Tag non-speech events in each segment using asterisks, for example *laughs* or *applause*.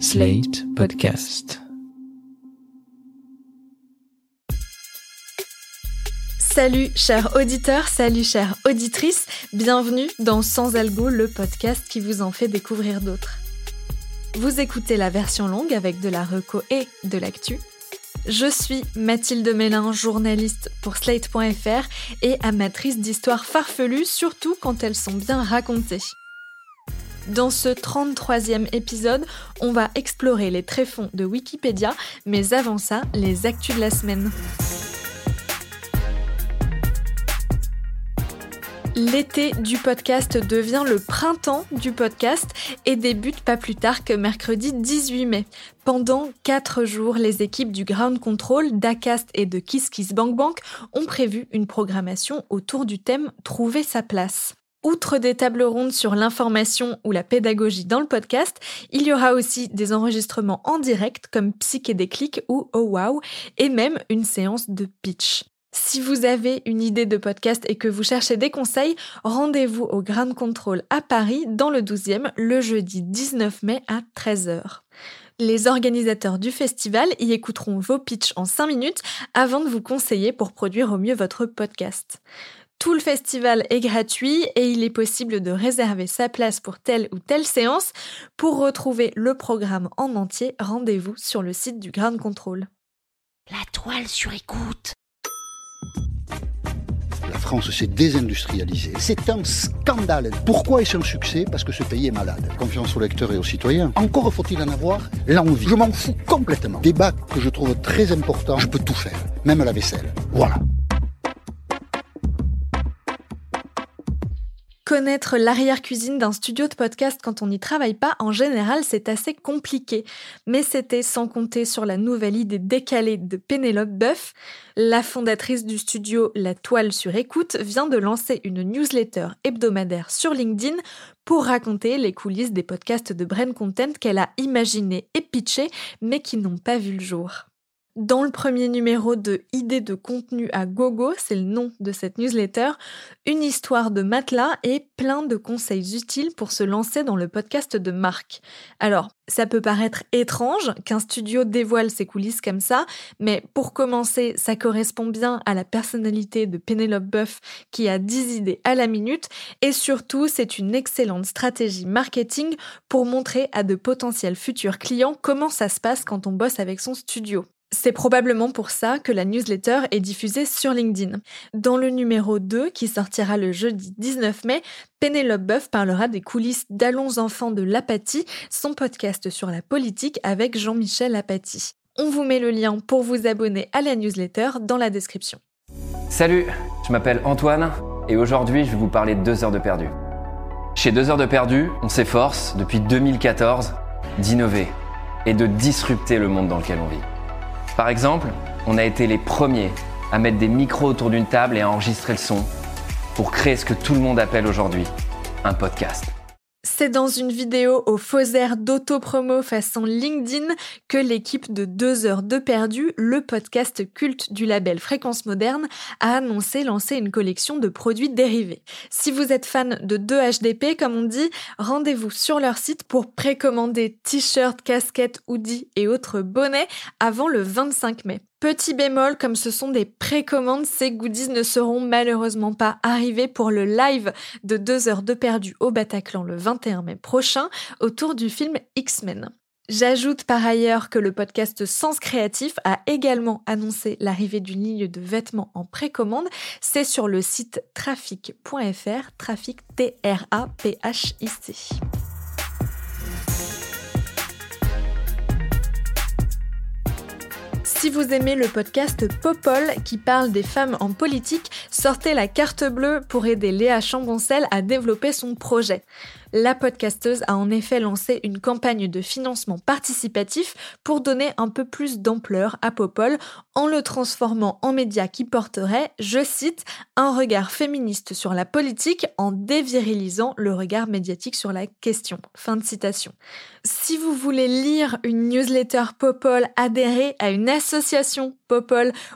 Slate Podcast. Salut chers auditeurs, salut chères auditrices, bienvenue dans Sans Algo, le podcast qui vous en fait découvrir d'autres. Vous écoutez la version longue avec de la reco et de l'actu. Je suis Mathilde Mélin, journaliste pour Slate.fr et amatrice d'histoires farfelues, surtout quand elles sont bien racontées. Dans ce 33e épisode, on va explorer les tréfonds de Wikipédia, mais avant ça, les actus de la semaine. L'été du podcast devient le printemps du podcast et débute pas plus tard que mercredi 18 mai. Pendant 4 jours, les équipes du Ground Control, d'Acast et de KissKissBankBank ont prévu une programmation autour du thème Trouver sa place. Outre des tables rondes sur l'information ou la pédagogie dans le podcast, il y aura aussi des enregistrements en direct comme Psyché Déclic ou Oh Wow, et même une séance de pitch. Si vous avez une idée de podcast et que vous cherchez des conseils, rendez-vous au Grand Control à Paris dans le 12e le jeudi 19 mai à 13h. Les organisateurs du festival y écouteront vos pitchs en 5 minutes avant de vous conseiller pour produire au mieux votre podcast. Tout le festival est gratuit et il est possible de réserver sa place pour telle ou telle séance. Pour retrouver le programme en entier, rendez-vous sur le site du Grand Contrôle. La toile sur écoute. La France s'est désindustrialisée. C'est un scandale. Pourquoi est-ce un succès? Parce que ce pays est malade. Confiance aux lecteurs et aux citoyens. Encore faut-il en avoir l'envie. Je m'en fous complètement. Débat que je trouve très important. Je peux tout faire, même la vaisselle. Voilà. Connaître l'arrière-cuisine d'un studio de podcast quand on n'y travaille pas, en général, c'est assez compliqué. Mais c'était sans compter sur la nouvelle idée décalée de Pénélope Boeuf. La fondatrice du studio La Toile sur écoute vient de lancer une newsletter hebdomadaire sur LinkedIn pour raconter les coulisses des podcasts de Brain Content qu'elle a imaginés et pitchés, mais qui n'ont pas vu le jour. Dans le premier numéro de Idées de contenu à gogo, c'est le nom de cette newsletter, une histoire de matelas et plein de conseils utiles pour se lancer dans le podcast de marque. Alors, ça peut paraître étrange qu'un studio dévoile ses coulisses comme ça, mais pour commencer, ça correspond bien à la personnalité de Penelope Buff qui a 10 idées à la minute et surtout, c'est une excellente stratégie marketing pour montrer à de potentiels futurs clients comment ça se passe quand on bosse avec son studio. C'est probablement pour ça que la newsletter est diffusée sur LinkedIn. Dans le numéro 2, qui sortira le jeudi 19 mai, Pénélope Boeuf parlera des coulisses d'Allons Enfants de l'Apathie, son podcast sur la politique avec Jean-Michel Apathy. On vous met le lien pour vous abonner à la newsletter dans la description. Salut, je m'appelle Antoine et aujourd'hui je vais vous parler de 2 heures de perdu. Chez 2 heures de perdu, on s'efforce depuis 2014 d'innover et de disrupter le monde dans lequel on vit. Par exemple, on a été les premiers à mettre des micros autour d'une table et à enregistrer le son pour créer ce que tout le monde appelle aujourd'hui un podcast. C'est dans une vidéo au faux air d'autopromo façon LinkedIn que l'équipe de 2 heures de perdu, le podcast culte du label Fréquence Moderne, a annoncé lancer une collection de produits dérivés. Si vous êtes fan de 2HDP, comme on dit, rendez-vous sur leur site pour précommander t-shirts, casquettes, hoodies et autres bonnets avant le 25 mai. Petit bémol, comme ce sont des précommandes, ces goodies ne seront malheureusement pas arrivés pour le live de 2 heures de perdu au Bataclan le 21 mai prochain autour du film X-Men. J'ajoute par ailleurs que le podcast Sens Créatif a également annoncé l'arrivée d'une ligne de vêtements en précommande. C'est sur le site trafic.fr, trafic T-R-A-P-H-I-C. Si vous aimez le podcast Popol qui parle des femmes en politique, sortez la carte bleue pour aider Léa Chamboncel à développer son projet. La podcasteuse a en effet lancé une campagne de financement participatif pour donner un peu plus d'ampleur à Popol en le transformant en média qui porterait, je cite, un regard féministe sur la politique en dévirilisant le regard médiatique sur la question. Fin de citation. Si vous voulez lire une newsletter Popol, adhérer à une association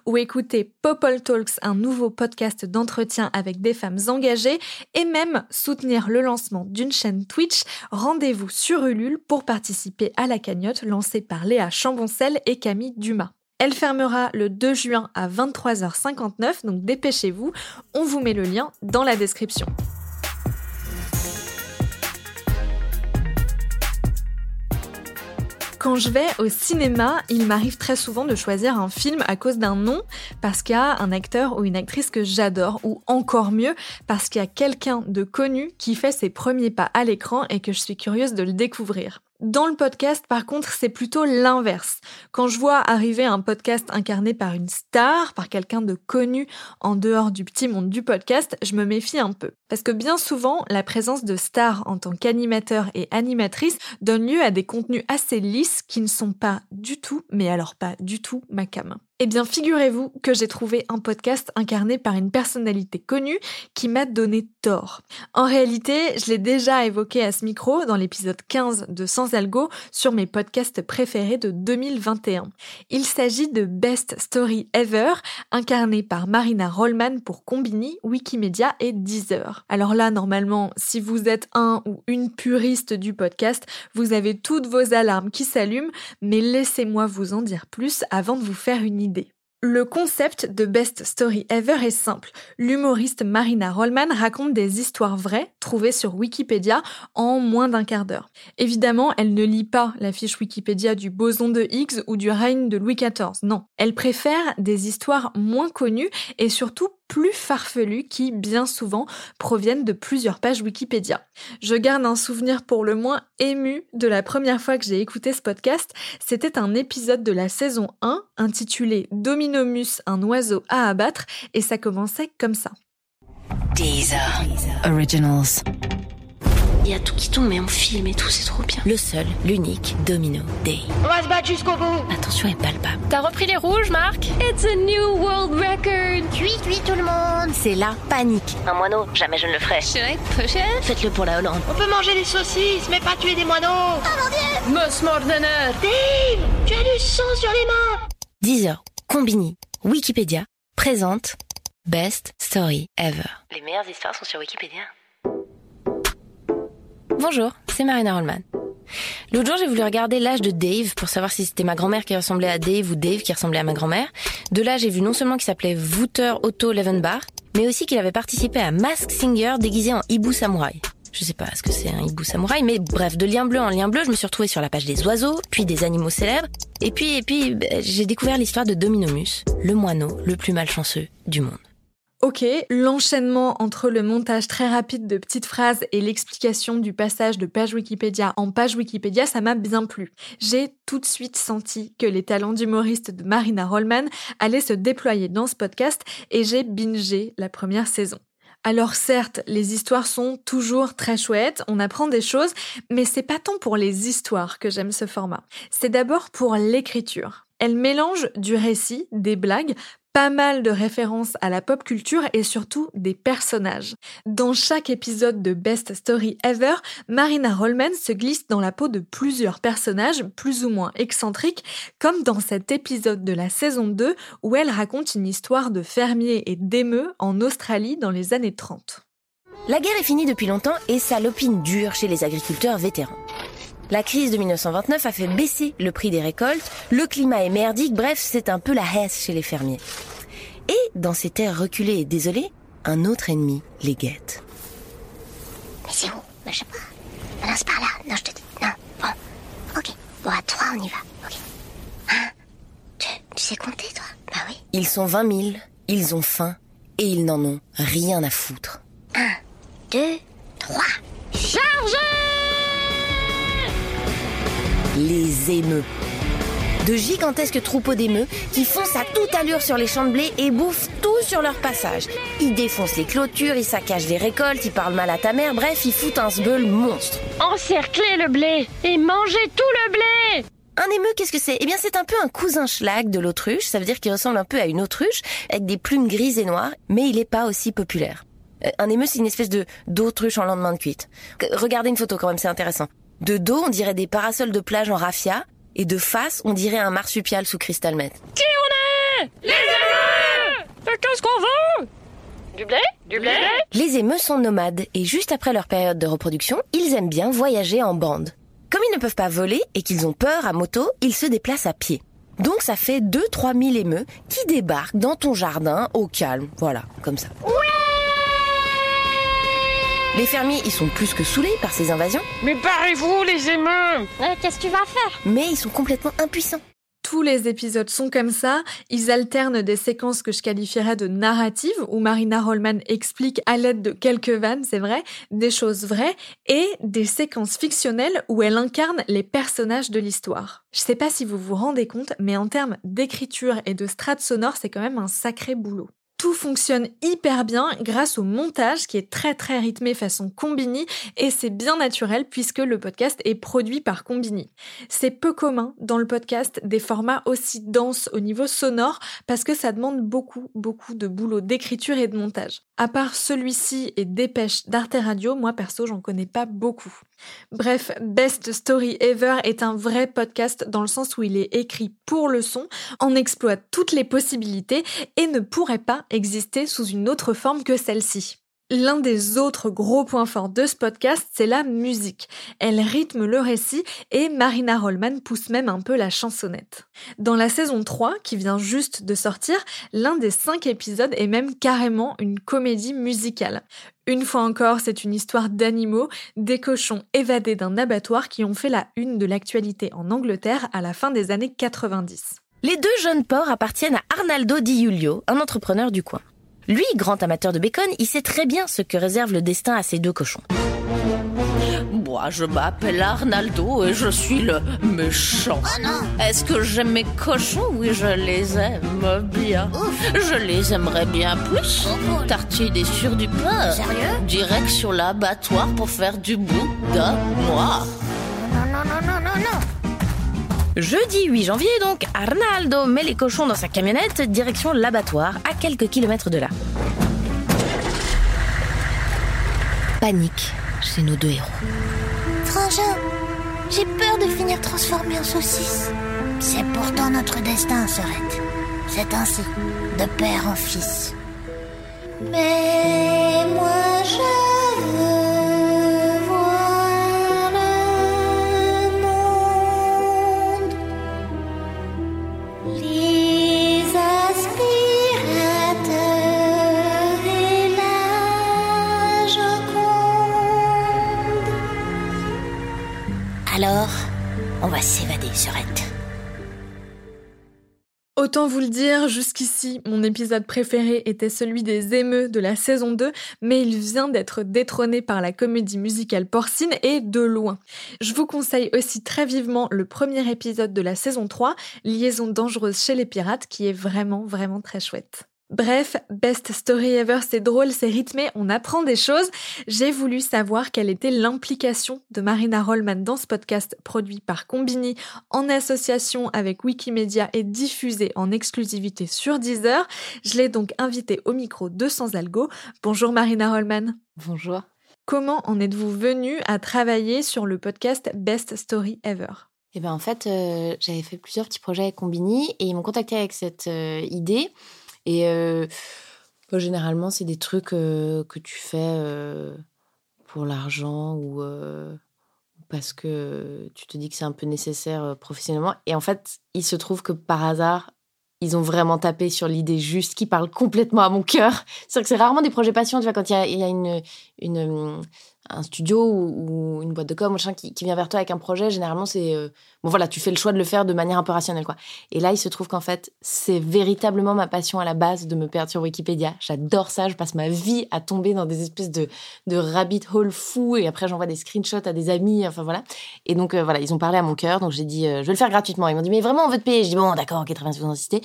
Ou écouter Popol Talks, un nouveau podcast d'entretien avec des femmes engagées et même soutenir le lancement d'une chaîne Twitch, rendez-vous sur Ulule pour participer à la cagnotte lancée par Léa Chamboncel et Camille Dumas. Elle fermera le 2 juin à 23h59, donc dépêchez-vous, on vous met le lien dans la description. Quand je vais au cinéma, il m'arrive très souvent de choisir un film à cause d'un nom, parce qu'il y a un acteur ou une actrice que j'adore, ou encore mieux, parce qu'il y a quelqu'un de connu qui fait ses premiers pas à l'écran et que je suis curieuse de le découvrir. Dans le podcast, par contre, c'est plutôt l'inverse. Quand je vois arriver un podcast incarné par une star, par quelqu'un de connu en dehors du petit monde du podcast, je me méfie un peu. Parce que bien souvent, la présence de stars en tant qu'animateur et animatrice donne lieu à des contenus assez lisses qui ne sont pas du tout, mais alors pas du tout, ma cam. Eh bien, figurez-vous que j'ai trouvé un podcast incarné par une personnalité connue qui m'a donné tort. En réalité, je l'ai déjà évoqué à ce micro dans l'épisode 15 de Sans Algo sur mes podcasts préférés de 2021. Il s'agit de Best Story Ever, incarné par Marina Rollman pour Combini, Wikimedia et Deezer. Alors là, normalement, si vous êtes un ou une puriste du podcast, vous avez toutes vos alarmes qui s'allument, mais laissez-moi vous en dire plus avant de vous faire une idée. Le concept de Best Story Ever est simple. L'humoriste Marina Rollman raconte des histoires vraies trouvées sur Wikipédia en moins d'un quart d'heure. Évidemment, elle ne lit pas la fiche Wikipédia du boson de Higgs ou du règne de Louis XIV. Non. Elle préfère des histoires moins connues et surtout plus farfelus qui, bien souvent, proviennent de plusieurs pages Wikipédia. Je garde un souvenir pour le moins ému de la première fois que j'ai écouté ce podcast. C'était un épisode de la saison 1 intitulé Dominomus, un oiseau à abattre, et ça commençait comme ça. Il y a tout qui tombe, mais on filme et tout, c'est trop bien. Le seul, l'unique, Domino Day. On va se battre jusqu'au bout. L'attention est palpable. T'as repris les rouges, Marc? It's a new world record Cuit, cuit tout le monde. C'est la panique. Un moineau, jamais je ne le ferai. Faites-le pour la Hollande. On peut manger des saucisses, mais pas tuer des moineaux. Most Mordener Dave, tu as du sang sur les mains. Deezer, Combini, Wikipédia présente Best Story Ever. Les meilleures histoires sont sur Wikipédia. Bonjour, c'est Marina Rollman. L'autre jour, j'ai voulu regarder l'âge de Dave pour savoir si c'était ma grand-mère qui ressemblait à Dave ou Dave qui ressemblait à ma grand-mère. De là, j'ai vu non seulement qu'il s'appelait Wouter Otto Levenbach, mais aussi qu'il avait participé à Mask Singer déguisé en hibou samouraï. Je sais pas ce que c'est un hibou samouraï, mais bref, de lien bleu en lien bleu, je me suis retrouvée sur la page des oiseaux, puis des animaux célèbres, et puis, et puis, ben, j'ai découvert l'histoire de Dominomus, le moineau le plus malchanceux du monde. Ok, l'enchaînement entre le montage très rapide de petites phrases et l'explication du passage de page Wikipédia en page Wikipédia, ça m'a bien plu. J'ai tout de suite senti que les talents d'humoriste de Marina Rollman allaient se déployer dans ce podcast et j'ai bingé la première saison. Alors certes, les histoires sont toujours très chouettes, on apprend des choses, mais c'est pas tant pour les histoires que j'aime ce format. C'est d'abord pour l'écriture. Elle mélange du récit, des blagues, pas mal de références à la pop culture et surtout des personnages. Dans chaque épisode de Best Story Ever, Marina Rollman se glisse dans la peau de plusieurs personnages plus ou moins excentriques, comme dans cet épisode de la saison 2 où elle raconte une histoire de fermiers et d'émeux en Australie dans les années 30. La guerre est finie depuis longtemps et ça l'opine dur chez les agriculteurs vétérans. La crise de 1929 a fait baisser le prix des récoltes, le climat est merdique, bref, c'est un peu la hesse chez les fermiers. Et dans ces terres reculées et désolées, un autre ennemi les guette. Mais c'est où? Ben, Je sais pas. Non, c'est par là. Non, je te dis. Non. Bon. Ok. Bon, à trois, on y va. Ok. Un, deux. Tu sais compter, toi? Bah oui. Ils sont 20 000, ils ont faim et ils n'en ont rien à foutre. Un, deux, Les émeux. De gigantesques troupeaux d'émeux qui foncent à toute allure sur les champs de blé et bouffent tout sur leur passage. Ils défoncent les clôtures, ils saccagent les récoltes, ils parlent mal à ta mère, bref, ils foutent un sbeul monstre. Encercler le blé et manger tout le blé Un émeu, qu'est-ce que c'est? Eh bien, c'est un peu un cousin schlag de l'autruche. Ça veut dire qu'il ressemble un peu à une autruche, avec des plumes grises et noires, mais il n'est pas aussi populaire. Euh, Un émeu, c'est une espèce de d'autruche en lendemain de cuite. Regardez une photo quand même, c'est intéressant. De dos, on dirait des parasols de plage en raffia, et de face, on dirait un marsupial sous cristal meth. Qui on Les émeutes Mais qu'est-ce qu'on veut? Du blé? Du blé? Les émeux sont nomades et juste après leur période de reproduction, ils aiment bien voyager en bande. Comme ils ne peuvent pas voler et qu'ils ont peur à moto, ils se déplacent à pied. Donc ça fait 2-3 000 émeux qui débarquent dans ton jardin au calme. Voilà, comme ça. Les fermiers, ils sont plus que saoulés par ces invasions, Mais barrez-vous, les émeux Euh, Qu'est-ce que tu vas faire? Mais ils sont complètement impuissants. Tous les épisodes sont comme ça. Ils alternent des séquences que je qualifierais de narratives, où Marina Rollman explique à l'aide de quelques vannes, c'est vrai, des choses vraies, et des séquences fictionnelles où elle incarne les personnages de l'histoire. Je sais pas si vous vous rendez compte, mais en termes d'écriture et de strates sonore, c'est quand même un sacré boulot. Tout fonctionne hyper bien grâce au montage qui est très très rythmé façon Combini et c'est bien naturel puisque le podcast est produit par Combini. C'est peu commun dans le podcast des formats aussi denses au niveau sonore parce que ça demande beaucoup beaucoup de boulot d'écriture et de montage. À part celui-ci et Dépêche d'Arte Radio, moi perso j'en connais pas beaucoup. Bref, Best Story Ever est un vrai podcast dans le sens où il est écrit pour le son, en exploite toutes les possibilités et ne pourrait pas exister sous une autre forme que celle-ci. L'un des autres gros points forts de ce podcast, c'est la musique. Elle rythme le récit et Marina Rollman pousse même un peu la chansonnette. Dans la saison 3, qui vient juste de sortir, l'un des cinq épisodes est même carrément une comédie musicale. Une fois encore, c'est une histoire d'animaux, des cochons évadés d'un abattoir qui ont fait la une de l'actualité en Angleterre à la fin des années 90. Les deux jeunes porcs appartiennent à Arnaldo Di Giulio, un entrepreneur du coin. Lui, grand amateur de bacon, il sait très bien ce que réserve le destin à ces deux cochons. Moi, je m'appelle Arnaldo et je suis le méchant. Est-ce que j'aime mes cochons? Oui, je les aime bien. Je les aimerais bien plus. Tartiner sur du pain. Sérieux? Direction l'abattoir pour faire du boudin noir. Non, non, non, non, non, non Jeudi 8 janvier, donc, Arnaldo met les cochons dans sa camionnette, direction l'abattoir, à quelques kilomètres de là. Panique chez nos deux héros. Frangin, j'ai peur de finir transformé en saucisse. C'est pourtant notre destin, Sorette. C'est ainsi, de père en fils. Mais moi Autant vous le dire, jusqu'ici, mon épisode préféré était celui des émeux de la saison 2, mais il vient d'être détrôné par la comédie musicale porcine et de loin. Je vous conseille aussi très vivement le premier épisode de la saison 3, Liaison dangereuse chez les pirates, qui est vraiment, vraiment très chouette. Bref, Best Story Ever, c'est drôle, c'est rythmé, on apprend des choses. J'ai voulu savoir quelle était l'implication de Marina Rollman dans ce podcast produit par Combini en association avec Wikimedia et diffusé en exclusivité sur Deezer. Je l'ai donc invitée au micro de Sans Algo. Bonjour Marina Rollman. Bonjour. Comment en êtes-vous venue à travailler sur le podcast Best Story Ever? Eh ben en fait, euh, j'avais fait plusieurs petits projets avec Combini et ils m'ont contacté avec cette euh, idée. Et généralement, c'est des trucs que tu fais pour l'argent ou parce que tu te dis que c'est un peu nécessaire professionnellement. Et en fait, il se trouve que par hasard, ils ont vraiment tapé sur l'idée juste qui parle complètement à mon cœur. C'est que c'est rarement des projets passion, tu vois, quand il y a, une, un studio ou, une boîte de com, machin, qui, qui vient vers toi avec un projet, généralement, c'est. euh, bon, voilà, tu fais le choix de le faire de manière un peu rationnelle, quoi. Et là, il se trouve qu'en fait, c'est véritablement ma passion à la base de me perdre sur Wikipédia. J'adore ça, je passe ma vie à tomber dans des espèces de, de rabbit hole fous et après, j'envoie des screenshots à des amis, enfin voilà. Et donc, euh, voilà, ils ont parlé à mon cœur, donc j'ai dit, euh, je vais le faire gratuitement. Ils m'ont dit, mais vraiment, on veut te payer. Je dis, bon, d'accord, ok, très bien, si vous insistez.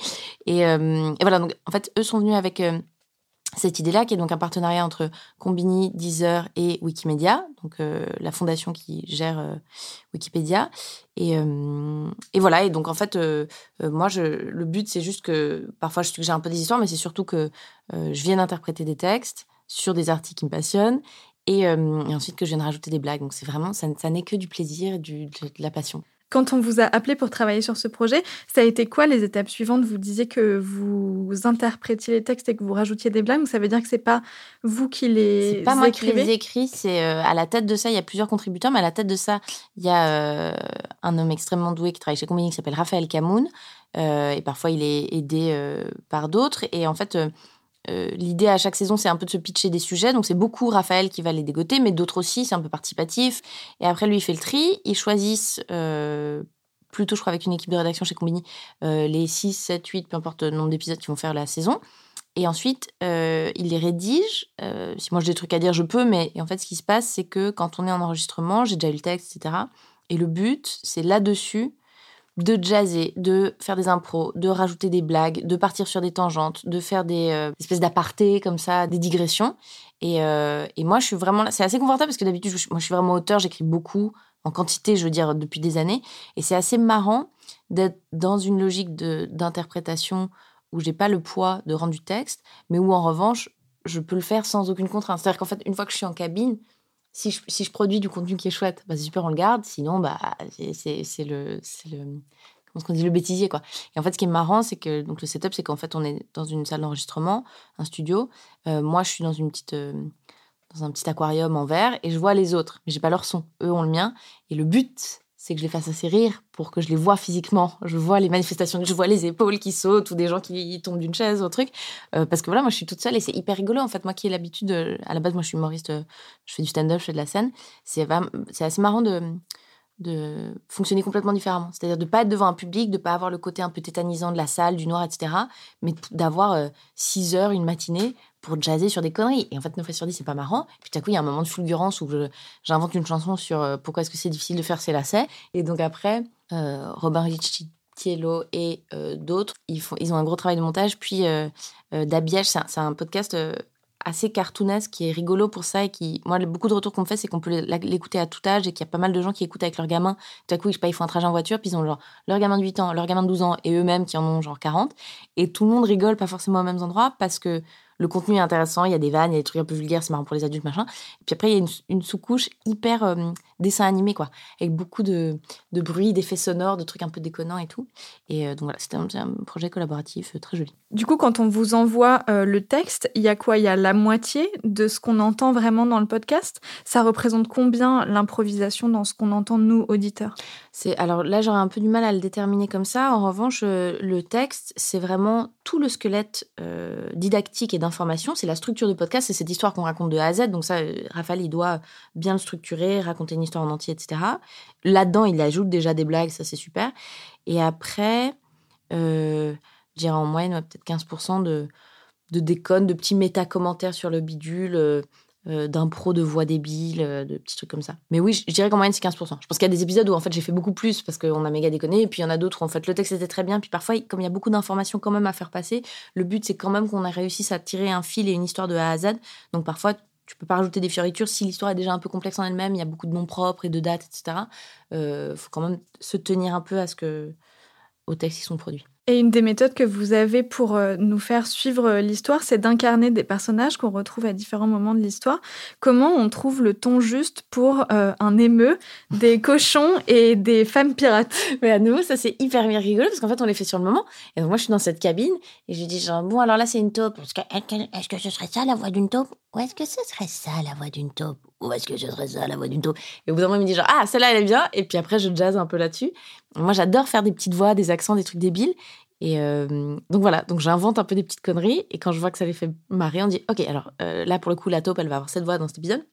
Et, et voilà, donc en fait, eux sont venus avec. Cette idée-là, qui est donc un partenariat entre Combini, Deezer et Wikimedia, donc euh, la fondation qui gère euh, Wikipédia. Et, euh, et voilà, et donc en fait, moi, le but, c'est juste que parfois je suggère un peu des histoires, mais c'est surtout que je vienne interpréter des textes sur des articles qui me passionnent et, ensuite que je vienne rajouter des blagues. Donc c'est vraiment, ça, n'est que du plaisir du, de la passion. Quand on vous a appelé pour travailler sur ce projet, ça a été quoi les étapes suivantes? Vous disiez que vous interprétiez les textes et que vous rajoutiez des blagues. Ça veut dire que c'est pas vous qui les C'est pas moi qui les écris, c'est euh, à la tête de ça, il y a plusieurs contributeurs, mais à la tête de ça, il y a euh, un homme extrêmement doué qui travaille chez Combini qui s'appelle Raphaël Camoun. euh, et parfois, il est aidé par d'autres. Et en fait, euh, l'idée à chaque saison, c'est un peu de se pitcher des sujets. Donc, c'est beaucoup Raphaël qui va les dégoter, mais d'autres aussi, c'est un peu participatif. Et après, lui, il fait le tri. Ils choisissent, euh, plutôt, je crois, avec une équipe de rédaction chez Combini, euh, les 6, 7, 8, peu importe le nombre d'épisodes qui vont faire la saison. Et ensuite, il les rédige. Si moi j'ai des trucs à dire, je peux, mais en fait, ce qui se passe, c'est que quand on est en enregistrement, j'ai déjà eu le texte, etc. Et le but, c'est là-dessus de jazzer, de faire des impros, de rajouter des blagues, de partir sur des tangentes, de faire des euh, espèces d'apartés comme ça, des digressions. Et, euh, et moi, je suis vraiment là. C'est assez confortable parce que d'habitude, moi, je suis vraiment auteur, j'écris beaucoup, en quantité, je veux dire, depuis des années. Et c'est assez marrant d'être dans une logique d'interprétation où j'ai pas le poids de rendre du texte, mais où en revanche, je peux le faire sans aucune contrainte. C'est-à-dire qu'en fait, une fois que je suis en cabine, si je, produis du contenu qui est chouette, bah, c'est super, on le garde. Sinon, bah, c'est- le, comment dit, le bêtisier, quoi. Et en fait, ce qui est marrant, c'est que donc le setup, c'est qu'en fait, on est dans une salle d'enregistrement, un studio. Euh, moi, je suis dans une petite, euh, dans un petit aquarium en verre et je vois les autres, mais j'ai pas leur son. Eux ont le mien. Et le but, c'est que je les fasse assez rire pour que je les vois physiquement. Je vois les manifestations, je vois les épaules qui sautent ou des gens qui tombent d'une chaise ou truc. Euh, parce que voilà, moi, je suis toute seule et c'est hyper rigolo. En fait, moi qui ai l'habitude, euh, à la base, moi, je suis humoriste, euh, je fais du stand-up, je fais de la scène. C'est vraiment- assez marrant de de fonctionner complètement différemment. C'est-à-dire de pas être devant un public, de pas avoir le côté un peu tétanisant de la salle, du noir, etc. Mais d'avoir 6 heures, une matinée pour jazzer sur des conneries. Et en fait, 9 fois sur 10, c'est pas marrant. Puis tout à coup, il y a un moment de fulgurance où j'invente une chanson sur euh, pourquoi est-ce que c'est difficile de faire ses lacets. Et donc après, euh, Robin Ricciello et euh, d'autres, ils, ils ont un gros travail de montage. Puis euh, Dabiège, c'est un, podcast assez cartoonesque qui est rigolo pour ça et qui, moi, beaucoup de retours qu'on me fait, c'est qu'on peut l'é- l'écouter à tout âge et qu'il y a pas mal de gens qui écoutent avec leurs gamins. Tout à coup, je sais pas, ils font un trajet en voiture, puis ils ont genre leur gamin de 8 ans, leur gamin de 12 ans et eux-mêmes qui en ont genre 40. Et tout le monde rigole, pas forcément aux mêmes endroits, parce que le contenu est intéressant, il y a des vannes, il y a des trucs un peu vulgaires, c'est marrant pour les adultes, machin. Et puis après, il y a une, une sous-couche hyper euh, dessin animé, quoi, avec beaucoup de, de bruit, d'effets sonores, de trucs un peu déconnants et tout. Et euh, donc voilà, c'était un, un projet collaboratif euh, très joli. Du coup, quand on vous envoie euh, le texte, il y a quoi? Il y a la moitié de ce qu'on entend vraiment dans le podcast? Ça représente combien l'improvisation dans ce qu'on entend nous, auditeurs? Alors là j'aurais un peu du mal à le déterminer comme ça. En revanche, euh, le texte c'est vraiment tout le squelette euh, didactique et d'information. C'est la structure du podcast, c'est cette histoire qu'on raconte de A à Z. Donc ça, euh, Raphaël il doit bien le structurer, raconter une histoire en entier, etc. Là-dedans il ajoute déjà des blagues, ça c'est super. Et après, je dirais en moyenne peut-être 15% de de déconnes, de petits méta-commentaires sur le bidule. Euh, d'impro de voix débile, euh, de petits trucs comme ça. Mais oui, je dirais qu'en moyenne, c'est 15%. Je pense qu'il y a des épisodes où en fait j'ai fait beaucoup plus parce qu'on a méga déconné, et puis il y en a d'autres où en fait le texte était très bien, puis parfois, comme il y a beaucoup d'informations quand même à faire passer, le but c'est quand même qu'on a réussi à tirer un fil et une histoire de A à Z. Donc parfois, tu peux pas rajouter des fioritures si l'histoire est déjà un peu complexe en elle-même, il y a beaucoup de noms propres et de dates, etc. Euh, faut quand même se tenir un peu à ce que au texte qui sont produits. Et une des méthodes que vous avez pour euh, nous faire suivre euh, l'histoire, c'est d'incarner des personnages qu'on retrouve à différents moments de l'histoire. Comment on trouve le ton juste pour euh, un émeu, des *laughs* cochons et des femmes pirates? Mais à nouveau, ça c'est hyper bien rigolo parce qu'en fait on les fait sur le moment. Et donc moi je suis dans cette cabine et je dis genre bon alors là c'est une taupe. Est-ce que, est-ce que ce serait ça la voix d'une taupe? Ou est-ce que ce serait ça la voix d'une taupe? Ou est-ce que ce serait ça la voix d'une taupe Et au bout d'un moment il me dit genre ah celle-là elle est bien. Et puis après je jazz un peu là-dessus. Moi j'adore faire des petites voix, des accents, des trucs débiles. Et euh, donc voilà, donc j'invente un peu des petites conneries et quand je vois que ça les fait marrer, on dit ok alors euh, là pour le coup la taupe elle va avoir cette voix dans cet épisode.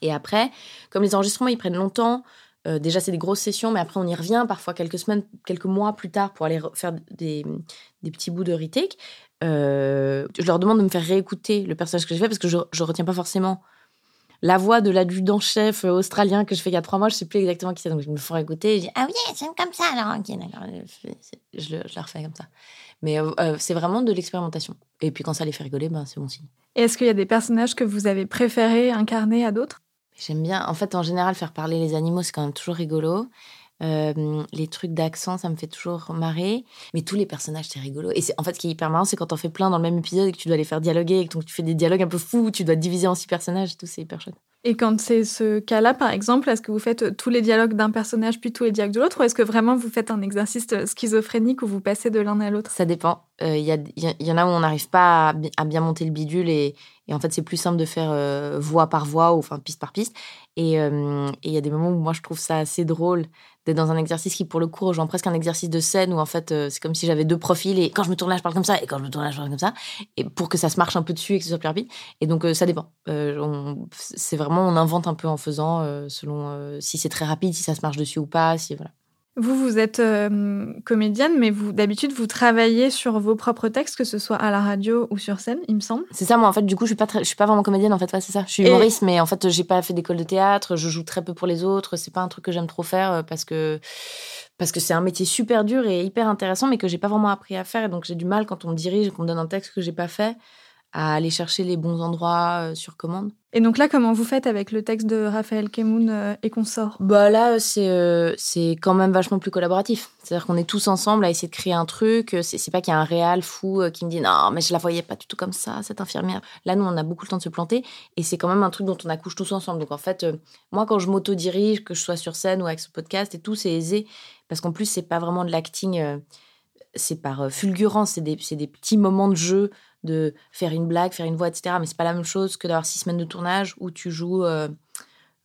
Et après, comme les enregistrements ils prennent longtemps, euh, déjà c'est des grosses sessions, mais après on y revient parfois quelques semaines, quelques mois plus tard pour aller re- faire des, des petits bouts de retake. Je leur demande de me faire réécouter le personnage que j'ai fait parce que je, je retiens pas forcément la voix de l'adjudant-chef australien que je fais il y a trois mois, je sais plus exactement qui c'est, donc je me fais écouter et je dis Ah oui, c'est comme ça alors. Ok, d'accord. je, le- je la refais comme ça. Mais euh, euh, c'est vraiment de l'expérimentation. Et puis quand ça les fait rigoler, ben, c'est bon signe. Et Est-ce qu'il y a des personnages que vous avez préféré incarner à d'autres? J'aime bien. En fait, en général, faire parler les animaux, c'est quand même toujours rigolo. Euh, les trucs d'accent, ça me fait toujours marrer. Mais tous les personnages, c'est rigolo. Et c'est, en fait, ce qui est hyper marrant, c'est quand t'en fais plein dans le même épisode et que tu dois les faire dialoguer et que donc tu fais des dialogues un peu fous, tu dois diviser en six personnages et tout, c'est hyper chouette. Et quand c'est ce cas-là, par exemple, est-ce que vous faites tous les dialogues d'un personnage puis tous les dialogues de l'autre ou est-ce que vraiment vous faites un exercice schizophrénique où vous passez de l'un à l'autre? Ça dépend. Il euh, y, y, y, en a où on n'arrive pas à, à, bien monter le bidule et, et en fait c'est plus simple de faire euh, voix par voix ou enfin piste par piste. Et il euh, y a des moments où moi je trouve ça assez drôle d'être dans un exercice qui pour le coup rejoint presque un exercice de scène où en fait c'est comme si j'avais deux profils et quand je me tourne là je parle comme ça et quand je me tourne là je parle comme ça et pour que ça se marche un peu dessus et que ce soit plus rapide. Et donc ça dépend. c'est vraiment on invente un peu en faisant selon si c'est très rapide, si ça se marche dessus ou pas, si voilà. Vous, vous êtes euh, comédienne, mais vous, d'habitude, vous travaillez sur vos propres textes, que ce soit à la radio ou sur scène, il me semble. C'est ça, moi, en fait, du coup, je suis pas, je suis pas vraiment comédienne, en fait, ouais, c'est ça. Je suis humoriste, mais en fait, j'ai pas fait d'école de théâtre, je joue très peu pour les autres, c'est pas un truc que j'aime trop faire euh, parce que parce que c'est un métier super dur et hyper intéressant, mais que j'ai pas vraiment appris à faire, et donc j'ai du mal quand on me dirige et qu'on me donne un texte que j'ai pas fait à aller chercher les bons endroits euh, sur commande. Et donc là, comment vous faites avec le texte de Raphaël Kemoun euh, et consorts? Bah là, c'est euh, c'est quand même vachement plus collaboratif. C'est-à-dire qu'on est tous ensemble à essayer de créer un truc. C'est pas qu'il y a un réal fou qui me dit non, mais je la voyais pas du tout comme ça, cette infirmière. Là, nous, on a beaucoup le temps de se planter et c'est quand même un truc dont on accouche tous ensemble. Donc en fait, moi, quand je m'auto-dirige, que je sois sur scène ou avec ce podcast et tout, c'est aisé parce qu'en plus, c'est pas vraiment de l'acting. c'est par fulgurance, c'est des, des petits moments de jeu de faire une blague, faire une voix, etc. Mais c'est pas la même chose que d'avoir six semaines de tournage où tu joues euh,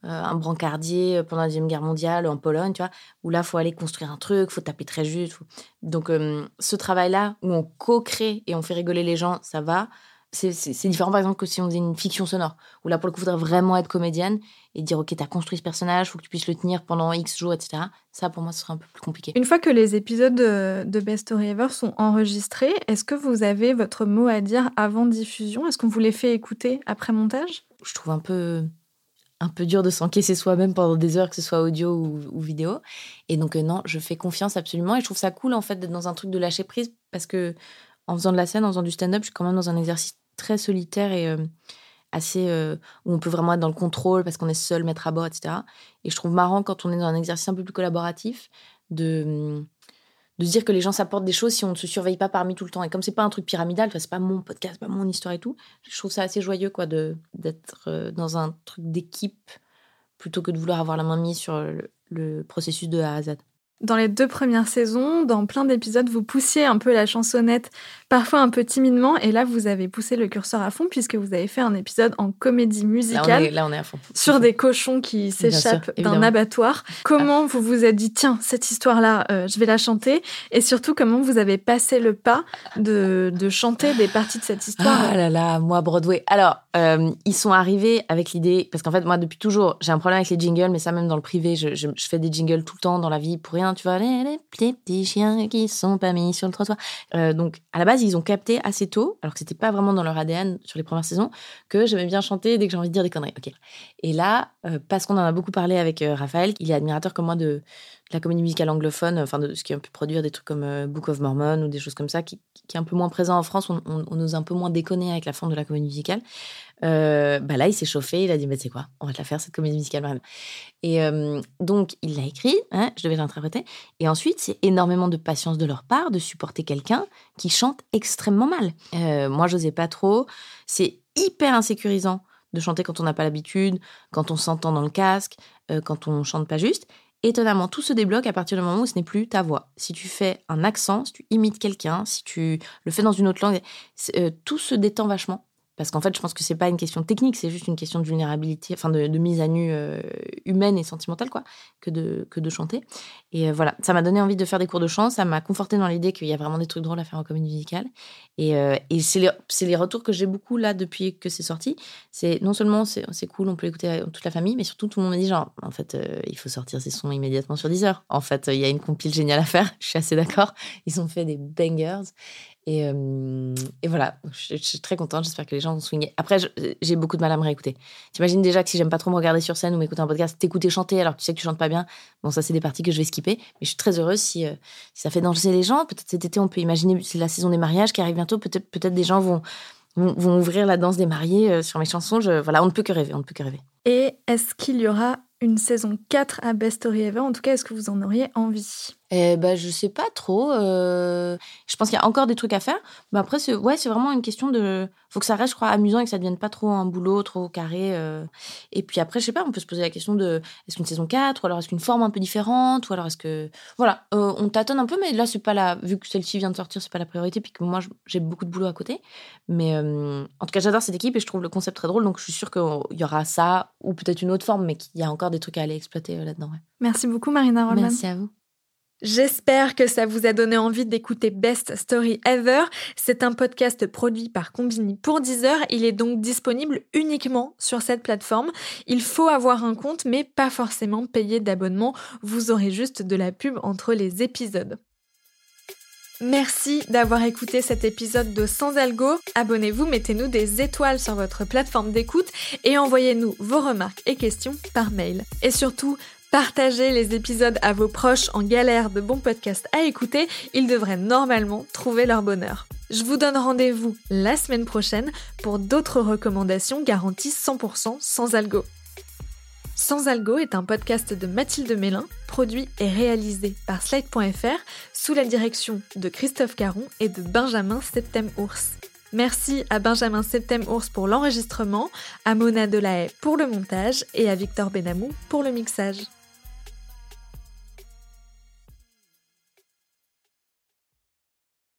euh, un brancardier pendant la Deuxième Guerre mondiale en Pologne, tu vois, où là, faut aller construire un truc, faut taper très juste. Donc, euh, ce travail-là, où on co-crée et on fait rigoler les gens, ça va. C'est différent, par exemple, que si on faisait une fiction sonore, où là, pour le coup, il faudrait vraiment être comédienne et dire, OK, tu as construit ce personnage, faut que tu puisses le tenir pendant X jours, etc. Ça, pour moi, ce serait un peu plus compliqué. Une fois que les épisodes de, Best Story Ever sont enregistrés, est-ce que vous avez votre mot à dire avant diffusion? Est-ce qu'on vous les fait écouter après montage? Je trouve un peu un peu dur de s'encaisser soi-même pendant des heures, que ce soit audio ou, vidéo. Et donc, euh, non, je fais confiance absolument. Et je trouve ça cool, en fait, d'être dans un truc de lâcher prise parce que en faisant de la scène, en faisant du stand-up, je suis quand même dans un exercice très solitaire et euh, assez euh, où on peut vraiment être dans le contrôle parce qu'on est seul, mettre à bord, etc. Et je trouve marrant quand on est dans un exercice un peu plus collaboratif de de se dire que les gens s'apportent des choses si on ne se surveille pas parmi tout le temps. Et comme c'est pas un truc pyramidal, c'est pas mon podcast, pas mon histoire et tout, je trouve ça assez joyeux quoi de d'être euh, dans un truc d'équipe plutôt que de vouloir avoir la main mise sur le processus de A à Z. Dans les deux premières saisons, dans plein d'épisodes, vous poussiez un peu la chansonnette, parfois un peu timidement, et là, vous avez poussé le curseur à fond puisque vous avez fait un épisode en comédie musicale. Là, on est, à fond. Sur des cochons qui s'échappent d'un abattoir. Comment vous vous êtes dit, tiens, cette histoire-là, euh, je vais la chanter, et surtout, comment vous avez passé le pas de, de chanter des parties de cette histoire? Ah là là, moi, Broadway. Alors, euh, ils sont arrivés avec l'idée, parce qu'en fait, moi, depuis toujours, j'ai un problème avec les jingles, mais ça, même dans le privé, je, je fais des jingles tout le temps dans la vie pour rien tu vois, les, petits chiens qui sont pas mis sur le trottoir. Euh, donc, à la base, ils ont capté assez tôt, alors que c'était pas vraiment dans leur ADN sur les premières saisons, que j'aimais bien chanter dès que j'ai envie de dire des conneries. Et là, euh, parce qu'on en a beaucoup parlé avec euh, Raphaël, il est admirateur comme moi de, la comédie musicale anglophone, enfin de ce qui a pu produire des trucs comme Book of Mormon ou des choses comme ça, qui, est un peu moins présent en France. On, on, ose un peu moins déconner avec la forme de la comédie musicale. Euh, bah là, il s'est chauffé, il a dit, mais c'est quoi, on va te la faire, cette comédie musicale. Et euh, donc, il l'a écrit, hein, je devais l'interpréter. Et ensuite, c'est énormément de patience de leur part de supporter quelqu'un qui chante extrêmement mal. Euh, moi, j'osais pas trop. C'est hyper insécurisant de chanter quand on n'a pas l'habitude, quand on s'entend dans le casque, quand on chante pas juste. Étonnamment, tout se débloque à partir du moment où ce n'est plus ta voix. Si tu fais un accent, si tu imites quelqu'un, si tu le fais dans une autre langue, tout se détend vachement. Parce qu'en fait, je pense que c'est pas une question technique, c'est juste une question de vulnérabilité, enfin de, mise à nu euh, humaine et sentimentale, quoi, que de, que de chanter. Et euh, voilà, ça m'a donné envie de faire des cours de chant, ça m'a conforté dans l'idée qu'il y a vraiment des trucs drôles à faire en comédie musicale. Et, euh, et c'est les, les, retours que j'ai beaucoup là depuis que c'est sorti. C'est non seulement c'est cool, on peut l'écouter toute la famille, mais surtout tout le monde me dit genre, en fait, il faut sortir ces sons immédiatement sur Deezer. En fait, il y a une compile géniale à faire, *laughs* je suis assez d'accord. Ils ont fait des bangers. Et, et, voilà, je, suis très contente. J'espère que les gens vont swinguer. Après, j'ai beaucoup de mal à me réécouter. T'imagines déjà que si j'aime pas trop me regarder sur scène ou m'écouter un podcast, t'écouter chanter alors que tu sais que tu chantes pas bien. Bon, ça, c'est des parties que je vais skipper. Mais je suis très heureuse si, euh, ça fait danser les gens. Peut-être cet été, on peut imaginer, c'est la saison des mariages qui arrive bientôt. Peut-être peut, des gens vont, vont, ouvrir la danse des mariés euh, sur mes chansons. Je, voilà, on ne peut que rêver. On ne peut que rêver. Et est-ce qu'il y aura une saison 4 à Best Story Ever? En tout cas, est-ce que vous en auriez envie? Eh ben, je sais pas trop. euh, Je pense qu'il y a encore des trucs à faire. Mais après, c'est ouais, c'est vraiment une question de. Faut que ça reste, je crois, amusant et que ça devienne pas trop un boulot, trop carré. euh. Et puis après, je sais pas, on peut se poser la question de est-ce qu'une saison 4 ou alors est-ce qu'une forme un peu différente ou alors est-ce que. Voilà, euh, on tâtonne un peu, mais là, c'est pas la. Vu que celle-ci vient de sortir, c'est pas la priorité, puis que moi, j'ai beaucoup de boulot à côté. Mais euh, en tout cas, j'adore cette équipe et je trouve le concept très drôle, donc je suis sûre qu'il y aura ça ou peut-être une autre forme, mais qu'il y a encore des trucs à aller exploiter euh, là-dedans. ouais. Merci beaucoup, Marina Rollman. Merci à vous. J'espère que ça vous a donné envie d'écouter Best Story Ever. C'est un podcast produit par Combini pour Deezer. Il est donc disponible uniquement sur cette plateforme. Il faut avoir un compte, mais pas forcément payer d'abonnement. Vous aurez juste de la pub entre les épisodes. Merci d'avoir écouté cet épisode de Sans Algo. Abonnez-vous, mettez-nous des étoiles sur votre plateforme d'écoute et envoyez-nous vos remarques et questions par mail. Et surtout, Partagez les épisodes à vos proches en galère de bons podcasts à écouter, ils devraient normalement trouver leur bonheur. Je vous donne rendez-vous la semaine prochaine pour d'autres recommandations garanties 100% sans algo. Sans algo est un podcast de Mathilde Mélin, produit et réalisé par Slide.fr sous la direction de Christophe Caron et de Benjamin Septem-Ours. Merci à Benjamin Septem-Ours pour l'enregistrement, à Mona Delahaye pour le montage et à Victor Benamou pour le mixage.